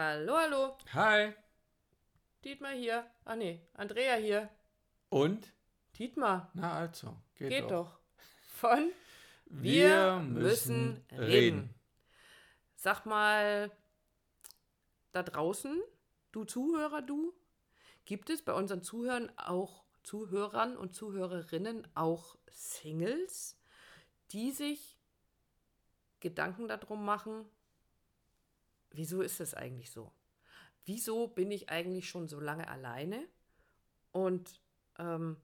Hallo, hallo. Hi. Dietmar hier. Ah nee, Andrea hier. Und? Dietmar. Na also, geht, Geht doch. doch. Von Wir müssen reden. Sag mal, da draußen, du Zuhörer, du, gibt es bei unseren Zuhörern auch Zuhörern und Zuhörerinnen auch Singles, die sich Gedanken darum machen, wieso ist es eigentlich so? Wieso bin ich eigentlich schon so lange alleine? Und ähm,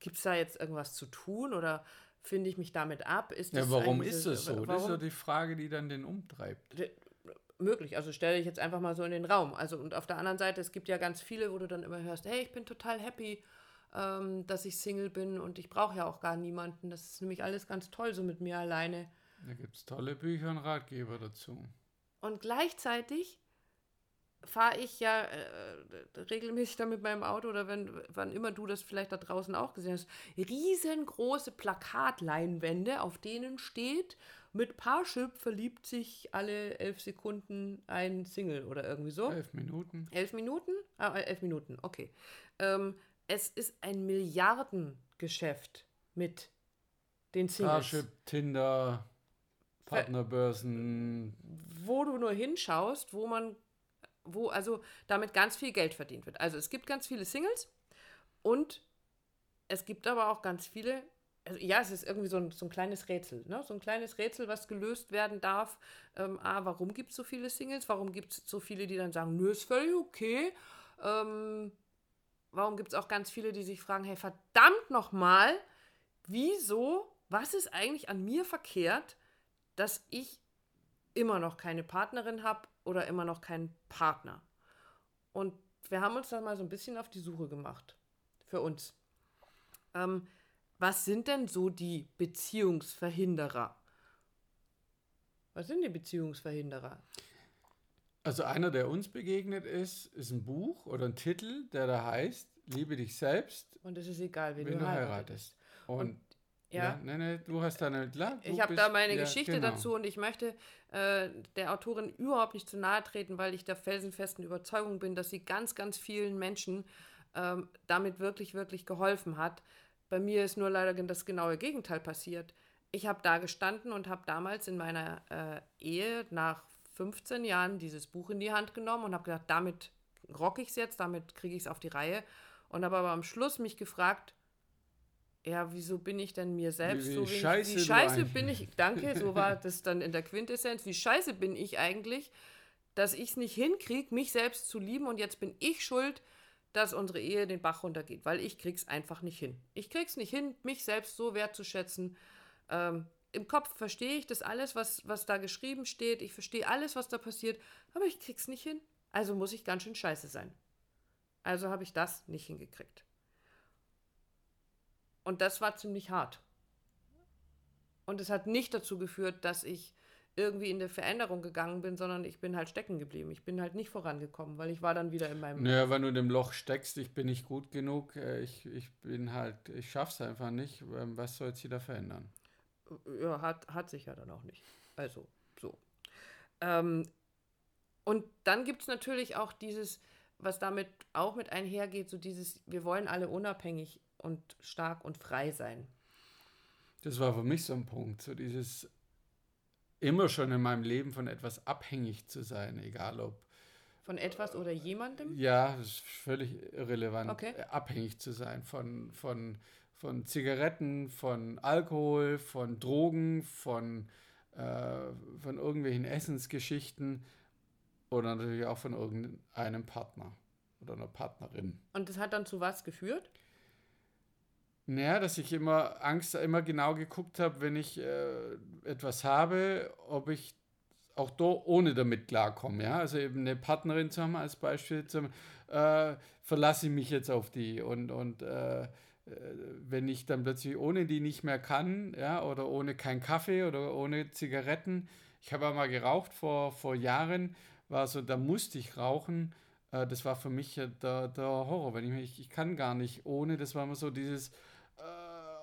gibt es da jetzt irgendwas zu tun oder finde ich mich damit ab? Ist Ja, das warum ist das so? Das ist Warum? ja die Frage, die dann den umtreibt. möglich. Also stelle ich jetzt einfach mal so in den Raum. Also und auf der anderen Seite, es gibt ja ganz viele, wo du dann immer hörst, hey, ich bin total happy, ähm, dass ich Single bin und ich brauche ja auch gar niemanden. Das ist nämlich alles ganz toll so mit mir alleine. Da gibt es tolle Bücher und Ratgeber dazu. Und gleichzeitig fahre ich ja äh, regelmäßig da mit meinem Auto oder wenn, wann immer du das vielleicht da draußen auch gesehen hast, riesengroße Plakatleinwände, auf denen steht, mit Parship verliebt sich alle elf Sekunden ein Single oder irgendwie so. Elf Minuten. Elf Minuten? Ah, äh, elf Minuten, okay. Ähm, es ist ein Milliardengeschäft mit den Singles. Starship, Tinder, Partnerbörsen. Wo du nur hinschaust, wo man, wo also damit ganz viel Geld verdient wird. Also es gibt ganz viele Singles und es gibt aber auch ganz viele, also ja, es ist irgendwie so ein, so ein kleines Rätsel, ne? so ein kleines Rätsel, was gelöst werden darf. Ähm, ah, warum gibt es so viele Singles? Warum gibt es so viele, die dann sagen, nö, ist völlig okay. Ähm, warum gibt es auch ganz viele, die sich fragen, hey, verdammt nochmal, wieso, was ist eigentlich an mir verkehrt, dass ich immer noch keine Partnerin habe oder immer noch keinen Partner? Und wir haben uns dann mal so ein bisschen auf die Suche gemacht für uns. Ähm, was sind denn so die Beziehungsverhinderer? Was sind die Beziehungsverhinderer? Also einer, der uns begegnet ist, ist ein Buch oder ein Titel, der da heißt, liebe dich selbst, Und es ist egal, wen, wenn du heiratest. heiratest. Und, Ja. ja, nee, nee, du hast da eine, klar, Ich habe da meine ja, Geschichte genau. dazu und ich möchte äh, der Autorin überhaupt nicht zu nahe treten, weil ich der felsenfesten Überzeugung bin, dass sie ganz, ganz vielen Menschen ähm, damit wirklich, wirklich geholfen hat. Bei mir ist nur leider das genaue Gegenteil passiert. Ich habe da gestanden und habe damals in meiner äh, Ehe nach 15 Jahren dieses Buch in die Hand genommen und habe gedacht, damit rock ich es jetzt, damit kriege ich es auf die Reihe. Und habe aber am Schluss mich gefragt, ja, wieso bin ich denn mir selbst wie so wenig, scheiße wie scheiße bin ich, danke, so war das dann in der Quintessenz, wie scheiße bin ich eigentlich, dass ich es nicht hinkriege, mich selbst zu lieben und jetzt bin ich schuld, dass unsere Ehe den Bach runtergeht, weil ich krieg's einfach nicht hin. Ich krieg's nicht hin, mich selbst so wertzuschätzen. Ähm, Im Kopf verstehe ich das alles, was, was da geschrieben steht, ich verstehe alles, was da passiert, aber ich krieg's nicht hin. Also muss ich ganz schön scheiße sein. Also habe ich das nicht hingekriegt. Und das war ziemlich hart. Und es hat nicht dazu geführt, dass ich irgendwie in der Veränderung gegangen bin, sondern ich bin halt stecken geblieben. Ich bin halt nicht vorangekommen, weil ich war dann wieder in meinem. Naja, wenn du in dem Loch steckst, ich bin nicht gut genug, äh, ich, ich bin halt, ich schaff's einfach nicht, ähm, was soll jetzt wieder verändern? Ja, hat, hat sich ja dann auch nicht. Also, so. Ähm, und dann gibt es natürlich auch dieses, was damit auch mit einhergeht, so dieses, wir wollen alle unabhängig und stark und frei sein. Das war für mich so ein Punkt, so dieses immer schon in meinem Leben von etwas abhängig zu sein, egal ob, Von etwas oder jemandem? ja, das ist völlig irrelevant, Okay. äh, abhängig zu sein von, von, von Zigaretten, von Alkohol, von Drogen, von, äh, von irgendwelchen Essensgeschichten oder natürlich auch von irgendeinem Partner oder einer Partnerin. Und das hat dann zu was geführt? Naja, dass ich immer Angst, immer genau geguckt habe, wenn ich äh, etwas habe, ob ich auch da ohne damit klarkomme. Ja? Also eben eine Partnerin zu haben als Beispiel, zu haben, äh, verlasse ich mich jetzt auf die und, und äh, äh, wenn ich dann plötzlich ohne die nicht mehr kann, ja, oder ohne keinen Kaffee oder ohne Zigaretten. Ich habe mal geraucht vor, vor Jahren, war so, da musste ich rauchen. Äh, das war für mich der, der Horror, wenn ich mich, ich kann gar nicht ohne, das war immer so dieses,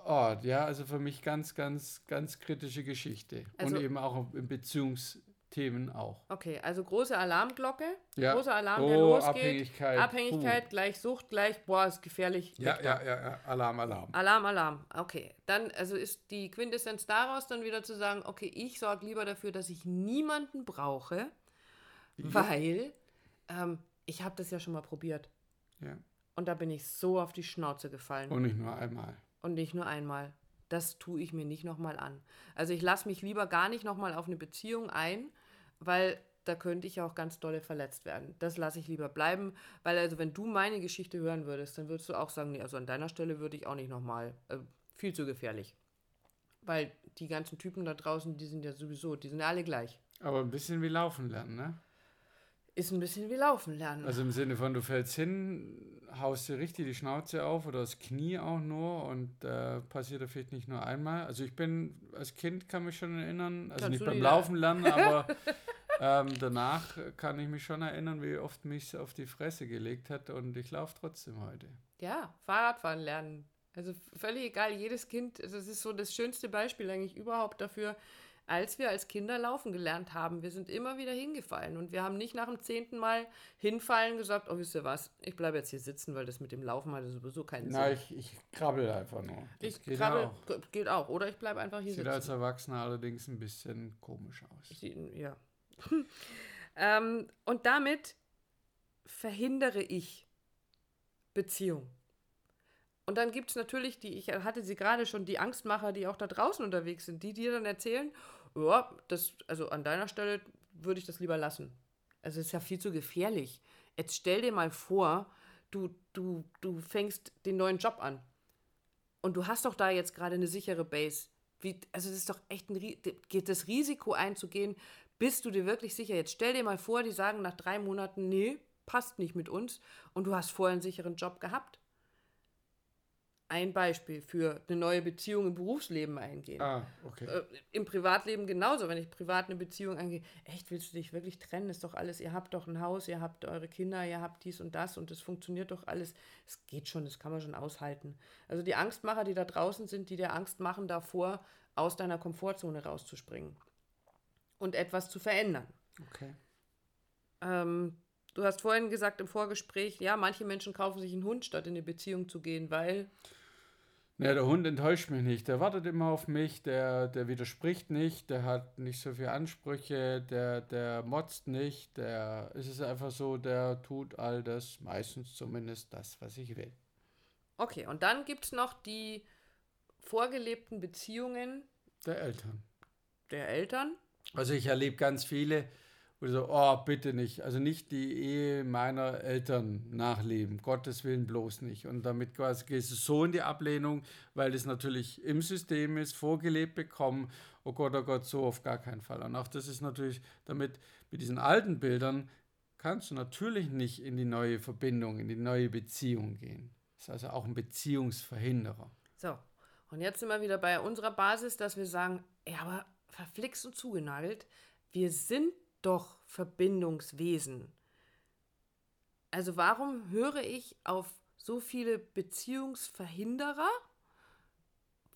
oh, ja, also für mich ganz, ganz, ganz kritische Geschichte. Also- und eben auch im Beziehungsthema. Themen auch. Okay, also große Alarmglocke, Ja. großer Alarm, Oh, der losgeht. Abhängigkeit, Abhängigkeit gleich Sucht, gleich, boah, ist gefährlich. Ja, ja, ja, ja, Alarm, Alarm. Alarm, Alarm. Okay. Dann, also ist die Quintessenz daraus dann wieder zu sagen, okay, ich sorge lieber dafür, dass ich niemanden brauche, weil ähm, ich habe das ja schon mal probiert. Ja. Und da bin ich so auf die Schnauze gefallen. Und nicht nur einmal. Und nicht nur einmal. Das tue ich mir nicht nochmal an. Also ich lasse mich lieber gar nicht nochmal auf eine Beziehung ein, weil da könnte ich ja auch ganz dolle verletzt werden. Das lasse ich lieber bleiben, weil also wenn du meine Geschichte hören würdest, dann würdest du auch sagen, nee, also an deiner Stelle würde ich auch nicht nochmal. Äh, viel zu gefährlich. Weil die ganzen Typen da draußen, die sind ja sowieso, die sind ja alle gleich. Aber ein bisschen wie laufen lernen, ne? Ist ein bisschen wie Laufen lernen. Also im Sinne von, du fällst hin, haust dir richtig die Schnauze auf oder das Knie auch nur und äh, passiert da vielleicht nicht nur einmal. Also ich bin, als Kind kann mich schon erinnern, also Kannst nicht beim Laufen lernen, aber ähm, danach kann ich mich schon erinnern, wie oft mich auf die Fresse gelegt hat und ich laufe trotzdem heute. Ja, Fahrradfahren lernen. Also völlig egal, jedes Kind, also es ist so das schönste Beispiel eigentlich überhaupt dafür, als wir als Kinder laufen gelernt haben. Wir sind immer wieder hingefallen und wir haben nicht nach dem zehnten Mal hinfallen gesagt, oh, wisst ihr was, ich bleibe jetzt hier sitzen, weil das mit dem Laufen hatte sowieso keinen Na, Sinn. ich, ich krabbel einfach nur. Das ich geht krabbel, auch. geht auch. Oder ich bleibe einfach hier Sieht als sitzen. Erwachsener allerdings ein bisschen komisch aus. Sie- Ja. ähm, und damit verhindere ich Beziehung. Und dann gibt es natürlich die, ich hatte sie gerade schon, die Angstmacher, die auch da draußen unterwegs sind, die dir dann erzählen, ja, das, also an deiner Stelle würde ich das lieber lassen. Also es ist ja viel zu gefährlich. Jetzt stell dir mal vor, du, du, du fängst den neuen Job an. Und du hast doch da jetzt gerade eine sichere Base. Wie, also das ist doch echt ein das Risiko einzugehen, bist du dir wirklich sicher? Jetzt stell dir mal vor, die sagen nach drei Monaten, nee, passt nicht mit uns und du hast vorher einen sicheren Job gehabt. Ein Beispiel für eine neue Beziehung im Berufsleben eingehen. Ah, okay. Äh, Im Privatleben genauso, wenn ich privat eine Beziehung angehe. Echt, willst du dich wirklich trennen? Ist doch alles, ihr habt doch ein Haus, ihr habt eure Kinder, ihr habt dies und das und es funktioniert doch alles. Es geht schon, das kann man schon aushalten. Also die Angstmacher, die da draußen sind, die dir Angst machen davor, aus deiner Komfortzone rauszuspringen und etwas zu verändern. okay. Ähm, du hast vorhin gesagt im Vorgespräch, ja, manche Menschen kaufen sich einen Hund, statt in eine Beziehung zu gehen, weil Ja, der Hund enttäuscht mich nicht. Der wartet immer auf mich, der, der widerspricht nicht, der hat nicht so viele Ansprüche, der, der motzt nicht, der es ist einfach so, der tut all das, meistens zumindest das, was ich will. Okay, und dann gibt es noch die vorgelebten Beziehungen Der Eltern. der Eltern. Also ich erlebe ganz viele, wo so, oh, bitte nicht. Also nicht die Ehe meiner Eltern nachleben. Gottes Willen bloß nicht. Und damit quasi gehst du so in die Ablehnung, weil das natürlich im System ist, vorgelebt bekommen. Oh Gott, oh Gott, so auf gar keinen Fall. Und auch das ist natürlich, damit mit diesen alten Bildern kannst du natürlich nicht in die neue Verbindung, in die neue Beziehung gehen. Das ist also auch ein Beziehungsverhinderer. So, und jetzt sind wir wieder bei unserer Basis, dass wir sagen, ja, aber verflixt und zugenagelt, wir sind doch Verbindungswesen. Also warum höre ich auf so viele Beziehungsverhinderer,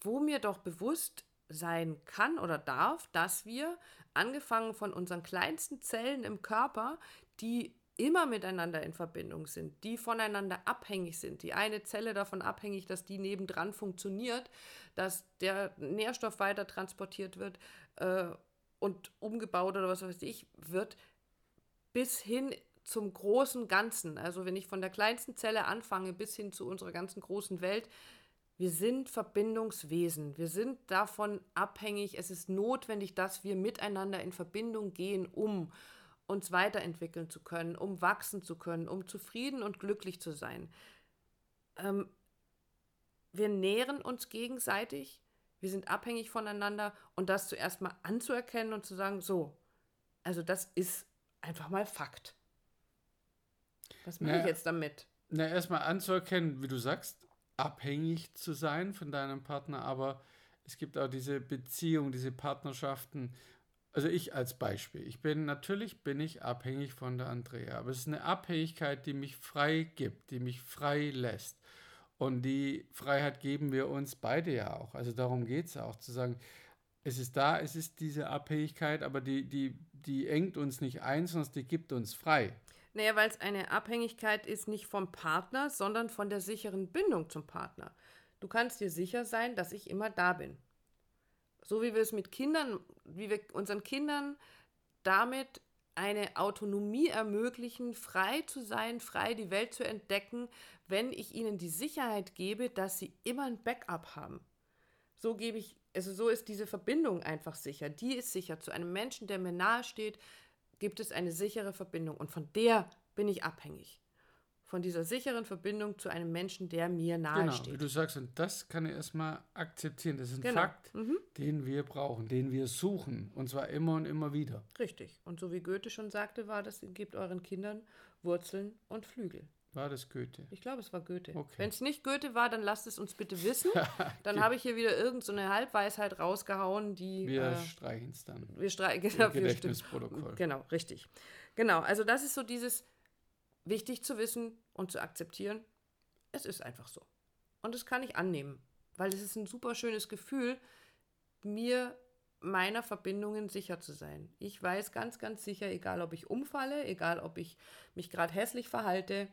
wo mir doch bewusst sein kann oder darf, dass wir, angefangen von unseren kleinsten Zellen im Körper, die immer miteinander in Verbindung sind, die voneinander abhängig sind, die eine Zelle davon abhängig, dass die nebendran funktioniert, dass der Nährstoff weiter transportiert wird äh, und umgebaut oder was weiß ich, wird bis hin zum großen Ganzen. Also wenn ich von der kleinsten Zelle anfange bis hin zu unserer ganzen großen Welt, wir sind Verbindungswesen. Wir sind davon abhängig. Es ist notwendig, dass wir miteinander in Verbindung gehen, um uns weiterentwickeln zu können, um wachsen zu können, um zufrieden und glücklich zu sein. Ähm, wir nähren uns gegenseitig, wir sind abhängig voneinander und das zuerst mal anzuerkennen und zu sagen, so, also das ist einfach mal Fakt. Was mache ich jetzt damit? Na, erstmal anzuerkennen, wie du sagst, abhängig zu sein von deinem Partner, aber es gibt auch diese Beziehung, diese Partnerschaften. Also ich als Beispiel, ich bin natürlich bin ich abhängig von der Andrea, aber es ist eine Abhängigkeit, die mich frei gibt, die mich frei lässt. Und die Freiheit geben wir uns beide ja auch. Also darum geht es auch, zu sagen, es ist da, es ist diese Abhängigkeit, aber die, die die engt uns nicht ein, sondern die gibt uns frei. Naja, weil es eine Abhängigkeit ist nicht vom Partner, sondern von der sicheren Bindung zum Partner. Du kannst dir sicher sein, dass ich immer da bin. So wie wir es mit Kindern, wie wir unseren Kindern damit eine Autonomie ermöglichen, frei zu sein, frei die Welt zu entdecken, wenn ich ihnen die Sicherheit gebe, dass sie immer ein Backup haben. So gebe ich, also so ist diese Verbindung einfach sicher. Die ist sicher. Zu einem Menschen, der mir nahe steht, gibt es eine sichere Verbindung und von der bin ich abhängig. Von dieser sicheren Verbindung zu einem Menschen, der mir nahe genau, wie du sagst, und das kann ich erstmal akzeptieren. Das ist ein Genau. Fakt, den wir brauchen, den wir suchen. Und zwar immer und immer wieder. Richtig. Und so wie Goethe schon sagte, war das, gebt euren Kindern Wurzeln und Flügel. War das Goethe? Ich glaube, es war Goethe. Okay. Wenn es nicht Goethe war, dann lasst es uns bitte wissen. Dann habe ich hier wieder irgendeine so eine Halbweisheit rausgehauen, die Wir äh, streichen es dann. wir streichen. Genau. Gedächtnisprotokoll. Genau, richtig. Genau, also das ist so dieses wichtig zu wissen und zu akzeptieren. Es ist einfach so. Und das kann ich annehmen, weil es ist ein super schönes Gefühl, mir meiner Verbindungen sicher zu sein. Ich weiß ganz, ganz sicher, egal ob ich umfalle, egal ob ich mich gerade hässlich verhalte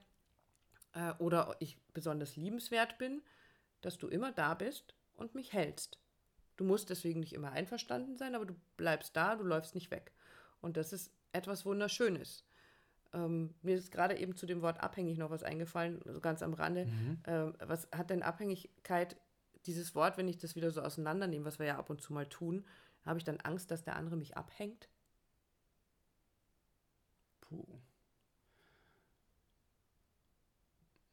äh, oder ich besonders liebenswert bin, dass du immer da bist und mich hältst. Du musst deswegen nicht immer einverstanden sein, aber du bleibst da, du läufst nicht weg. Und das ist etwas Wunderschönes. Ähm, mir ist gerade eben zu dem Wort abhängig noch was eingefallen, so ganz am Rande. Ähm, was hat denn Abhängigkeit, dieses Wort, wenn ich das wieder so auseinandernehme, was wir ja ab und zu mal tun, habe ich dann Angst, dass der andere mich abhängt? Puh.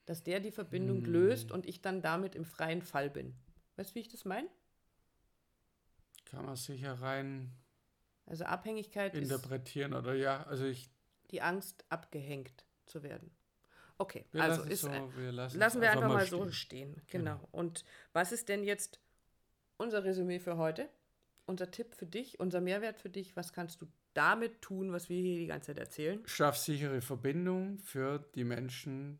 Dass der die Verbindung löst und ich dann damit im freien Fall bin. Weißt du, wie ich das meine? Kann man sicher rein Also Abhängigkeit ist interpretieren oder ja, also ich. Die Angst, abgehängt zu werden. Okay, Wir also lassen ist so, wir lassen, lassen wir einfach mal stehen. so stehen. Genau. Und was ist denn jetzt unser Resümee für heute? Unser Tipp für dich, unser Mehrwert für dich? Was kannst du damit tun, was wir hier die ganze Zeit erzählen? Schaff sichere Verbindung für die Menschen,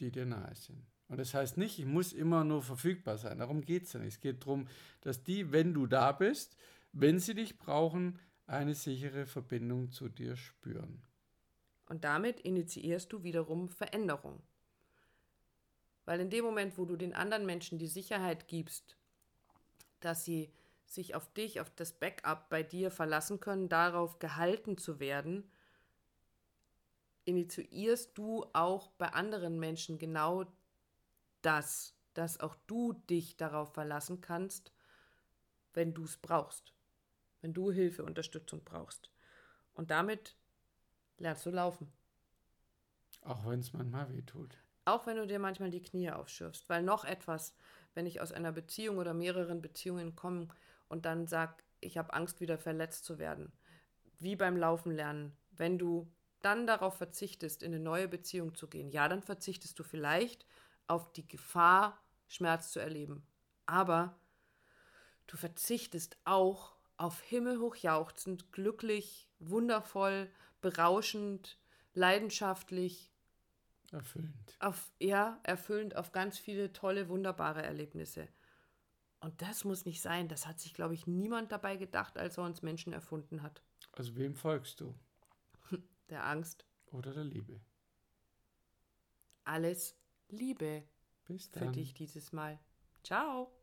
die dir nahe sind. Und das heißt nicht, ich muss immer nur verfügbar sein. Darum geht es ja nicht. Es geht darum, dass die, wenn du da bist, wenn sie dich brauchen, eine sichere Verbindung zu dir spüren. Und damit initiierst du wiederum Veränderung. Weil in dem Moment, wo du den anderen Menschen die Sicherheit gibst, dass sie sich auf dich, auf das Backup bei dir verlassen können, darauf gehalten zu werden, initiierst du auch bei anderen Menschen genau das, dass auch du dich darauf verlassen kannst, wenn du es brauchst, wenn du Hilfe, Unterstützung brauchst. Und damit lernst du laufen. Auch wenn es manchmal wehtut. Auch wenn du dir manchmal die Knie aufschürfst. Weil noch etwas, wenn ich aus einer Beziehung oder mehreren Beziehungen komme und dann sag, ich habe Angst, wieder verletzt zu werden. Wie beim Laufen lernen. Wenn du dann darauf verzichtest, in eine neue Beziehung zu gehen, ja, dann verzichtest du vielleicht auf die Gefahr, Schmerz zu erleben. Aber du verzichtest auch auf himmelhoch jauchzend, glücklich, wundervoll, berauschend, leidenschaftlich, Erfüllend. auf, ja, erfüllend auf ganz viele tolle, wunderbare Erlebnisse. Und das muss nicht sein. Das hat sich, glaube ich, niemand dabei gedacht, als er uns Menschen erfunden hat. Also wem folgst du? Der Angst. Oder der Liebe? Alles Liebe Bis für dann. dich dieses Mal. Ciao.